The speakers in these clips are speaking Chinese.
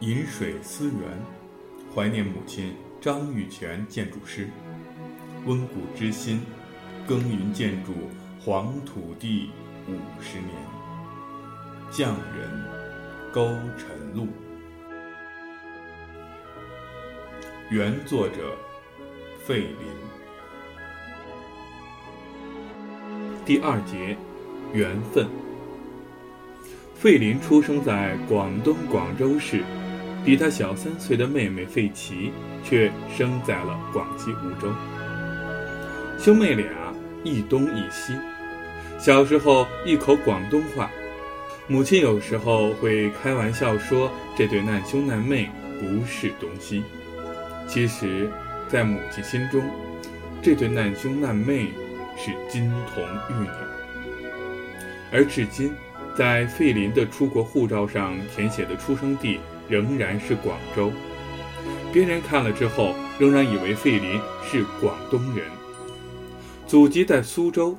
饮水思源，怀念母亲张玉泉建筑师。温故知新，耕耘建筑黄土地五十年。匠人勾晨露。原作者费林。第二节，缘分。费林出生在广东广州市。比他小三岁的妹妹费琪，却生在了广西梧州。兄妹俩一东一西，小时候一口广东话。母亲有时候会开玩笑说，这对难兄难妹不是东西。其实，在母亲心中，这对难兄难妹是金童玉女。而至今，在费林的出国护照上填写的出生地。仍然是广州，别人看了之后，仍然以为费林是广东人。祖籍在苏州，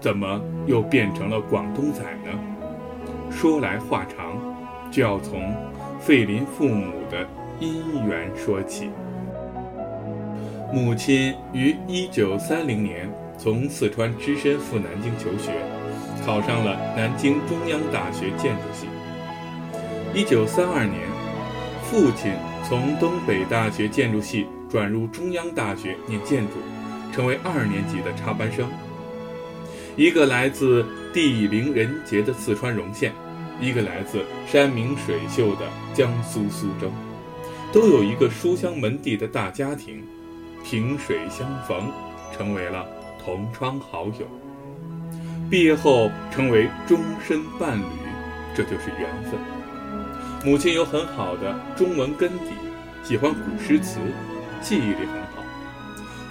怎么又变成了广东仔呢？说来话长，就要从费林父母的姻缘说起。母亲于1930年从四川只身赴南京求学，考上了南京中央大学建筑系。1932年。父亲从东北大学建筑系转入中央大学念建筑，成为二年级的插班生。一个来自地灵人杰的四川荣县，一个来自山明水秀的江苏苏州，都有一个书香门第的大家庭，萍水相逢，成为了同窗好友。毕业后成为终身伴侣，这就是缘分。母亲有很好的中文根底，喜欢古诗词，记忆力很好，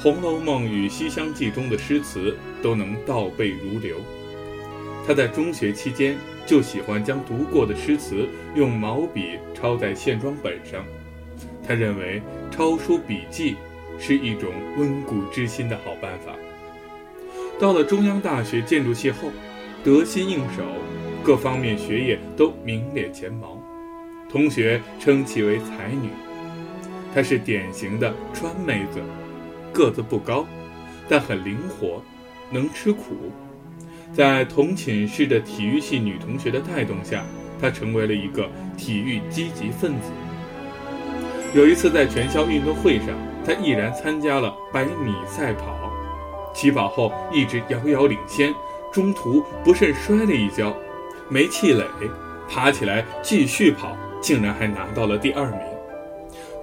《红楼梦》与《西厢记》中的诗词都能倒背如流。他在中学期间就喜欢将读过的诗词用毛笔抄在线装本上，他认为抄书笔记是一种温故知新的好办法。到了中央大学建筑系后，得心应手，各方面学业都名列前茅。同学称其为才女，她是典型的川妹子，个子不高，但很灵活，能吃苦。在同寝室的体育系女同学的带动下，她成为了一个体育积极分子。有一次在全校运动会上，她毅然参加了百米赛跑，起跑后一直遥遥领先，中途不慎摔了一跤，没气馁，爬起来继续跑。竟然还拿到了第二名，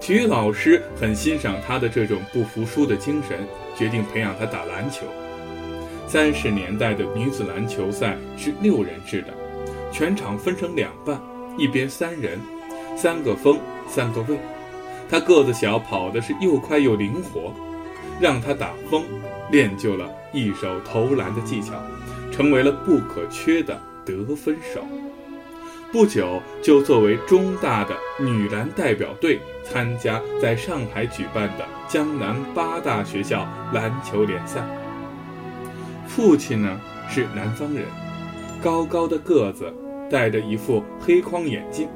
体育老师很欣赏他的这种不服输的精神，决定培养他打篮球。三十年代的女子篮球赛是六人制的，全场分成两半，一边三人，三个锋，三个卫。他个子小，跑的是又快又灵活，让他打锋，练就了一手投篮的技巧，成为了不可缺的得分手。不久就作为中大的女篮代表队参加在上海举办的江南八大学校篮球联赛。父亲呢是南方人，高高的个子，戴着一副黑框眼镜，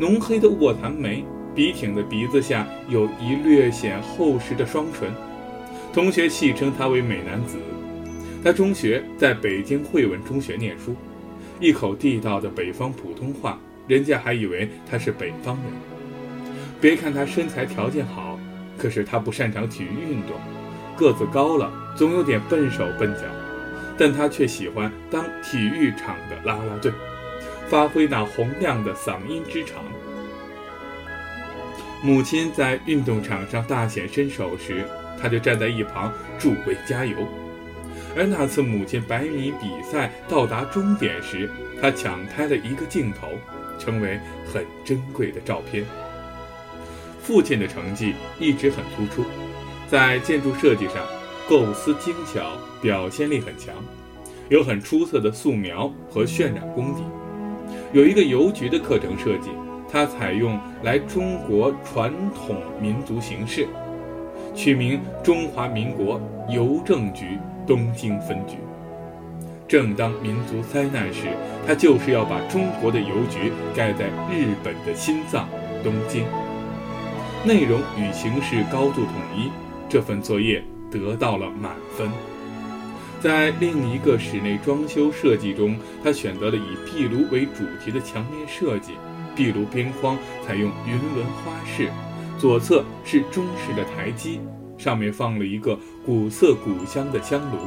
浓黑的卧蚕眉，笔挺的鼻子下有一略显厚实的双唇。同学戏称他为美男子。他中学在北京汇文中学念书。一口地道的北方普通话，人家还以为他是北方人。别看他身材条件好，可是他不擅长体育运动，个子高了总有点笨手笨脚。但他却喜欢当体育场的啦啦队，发挥那洪亮的嗓音之长。母亲在运动场上大显身手时，他就站在一旁助威加油。而那次母亲百米比赛到达终点时，他抢拍了一个镜头，成为很珍贵的照片。父亲的成绩一直很突出，在建筑设计上构思精巧，表现力很强，有很出色的素描和渲染功底。有一个邮局的课程设计，他采用来中国传统民族形式，取名中华民国邮政局。东京分局。正当民族灾难时，他就是要把中国的邮局盖在日本的心脏东京。内容与形式高度统一，这份作业得到了满分。在另一个室内装修设计中，他选择了以壁炉为主题的墙面设计。壁炉边框采用云纹花式，左侧是中式的台基，上面放了一个古色古香的香炉。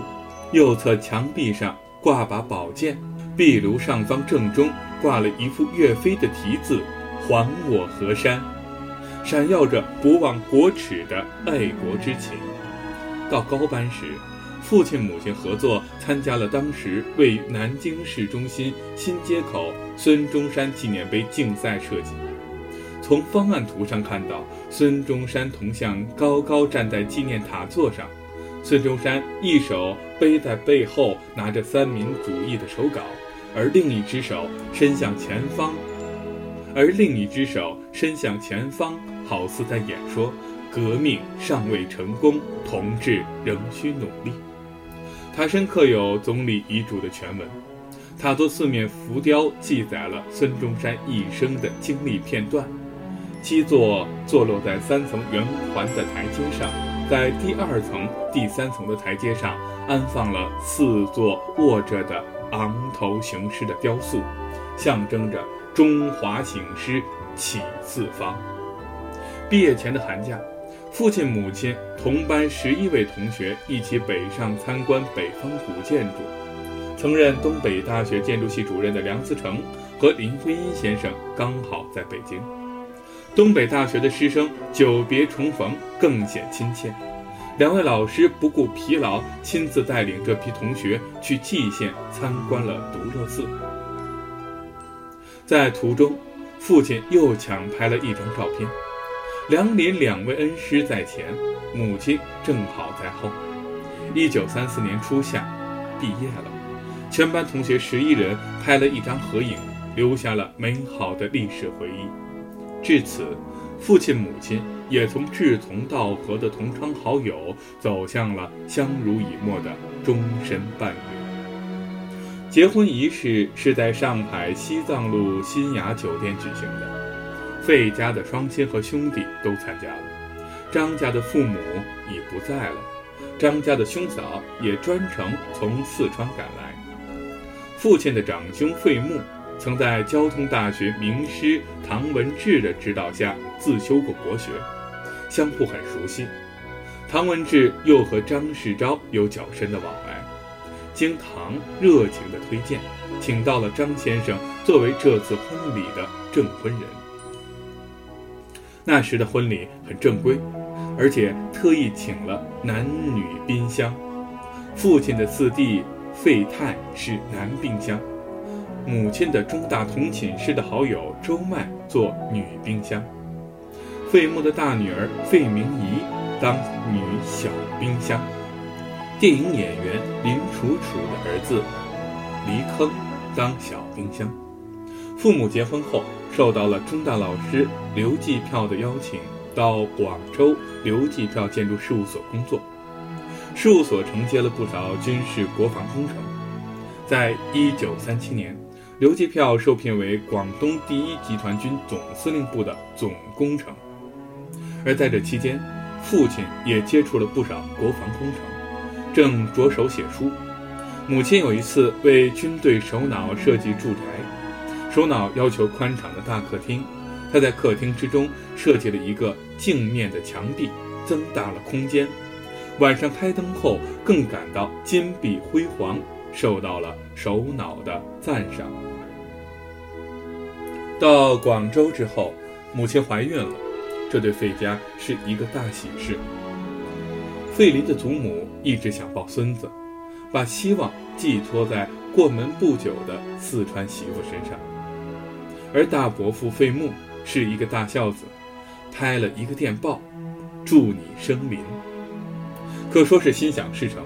右侧墙壁上挂把宝剑，壁炉上方正中挂了一幅岳飞的题字“还我河山”，闪耀着不忘国耻的爱国之情。到高班时，父亲母亲合作参加了当时位于南京市中心新街口孙中山纪念碑竞赛设计。从方案图上看到，孙中山铜像高高站在纪念塔座上。孙中山一手背在背后，拿着三民主义的手稿，而另一只手伸向前方，而另一只手伸向前方，好似在演说：“革命尚未成功，同志仍需努力。”塔身刻有总理遗嘱的全文，塔座四面浮雕记载了孙中山一生的经历片段。基座坐落在三层圆环的台阶上。在第二层、第三层的台阶上，安放了四座卧着的昂头雄狮的雕塑，象征着中华醒狮起四方。毕业前的寒假，父亲、母亲同班十一位同学一起北上参观北方古建筑。曾任东北大学建筑系主任的梁思成和林徽因先生刚好在北京。东北大学的师生久别重逢，更显亲切。两位老师不顾疲劳，亲自带领这批同学去蓟县参观了独乐寺。在途中，父亲又抢拍了一张照片，梁林两位恩师在前，母亲正好在后。一九三四年初夏，毕业了，全班同学十一人拍了一张合影，留下了美好的历史回忆。至此，父亲母亲也从志同道合的同窗好友，走向了相濡以沫的终身伴侣。结婚仪式是在上海西藏路新雅酒店举行的，费家的双亲和兄弟都参加了，张家的父母已不在了，张家的兄嫂也专程从四川赶来，父亲的长兄费穆。曾在交通大学名师唐文治的指导下自修过国学，相互很熟悉。唐文治又和张世钊有较深的往来，经唐热情的推荐，请到了张先生作为这次婚礼的证婚人。那时的婚礼很正规，而且特意请了男女宾香。父亲的四弟费泰是男宾香。母亲的中大同寝室的好友周麦做女冰箱，费穆的大女儿费明仪当女小冰箱，电影演员林楚楚的儿子黎铿当小冰箱。父母结婚后，受到了中大老师刘继票的邀请，到广州刘继票建筑事务所工作。事务所承接了不少军事国防工程，在一九三七年。刘继票受聘为广东第一集团军总司令部的总工程，而在这期间，父亲也接触了不少国防工程，正着手写书。母亲有一次为军队首脑设计住宅，首脑要求宽敞的大客厅，他在客厅之中设计了一个镜面的墙壁，增大了空间。晚上开灯后，更感到金碧辉煌。受到了首脑的赞赏。到广州之后，母亲怀孕了，这对费家是一个大喜事。费林的祖母一直想抱孙子，把希望寄托在过门不久的四川媳妇身上。而大伯父费穆是一个大孝子，拍了一个电报，祝你生林，可说是心想事成。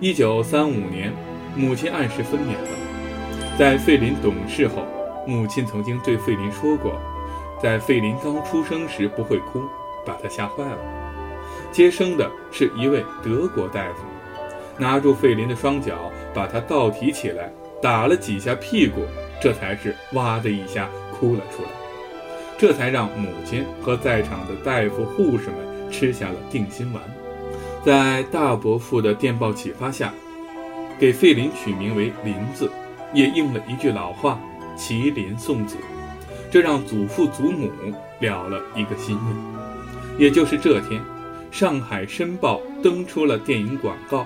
一九三五年。母亲按时分娩了。在费林懂事后，母亲曾经对费林说过，在费林刚出生时不会哭，把他吓坏了。接生的是一位德国大夫，拿住费林的双脚，把他倒提起来，打了几下屁股，这才是哇的一下哭了出来。这才让母亲和在场的大夫、护士们吃下了定心丸。在大伯父的电报启发下，给费林取名为林子，也应了一句老话：“麒麟送子。”这让祖父祖母了了一个心愿。也就是这天，上海申报登出了电影广告。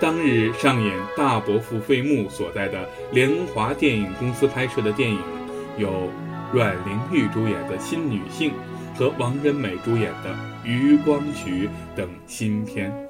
当日上演大伯父费穆所在的联华电影公司拍摄的电影，有阮玲玉主演的新女性和王仁美主演的《余光曲》等新片。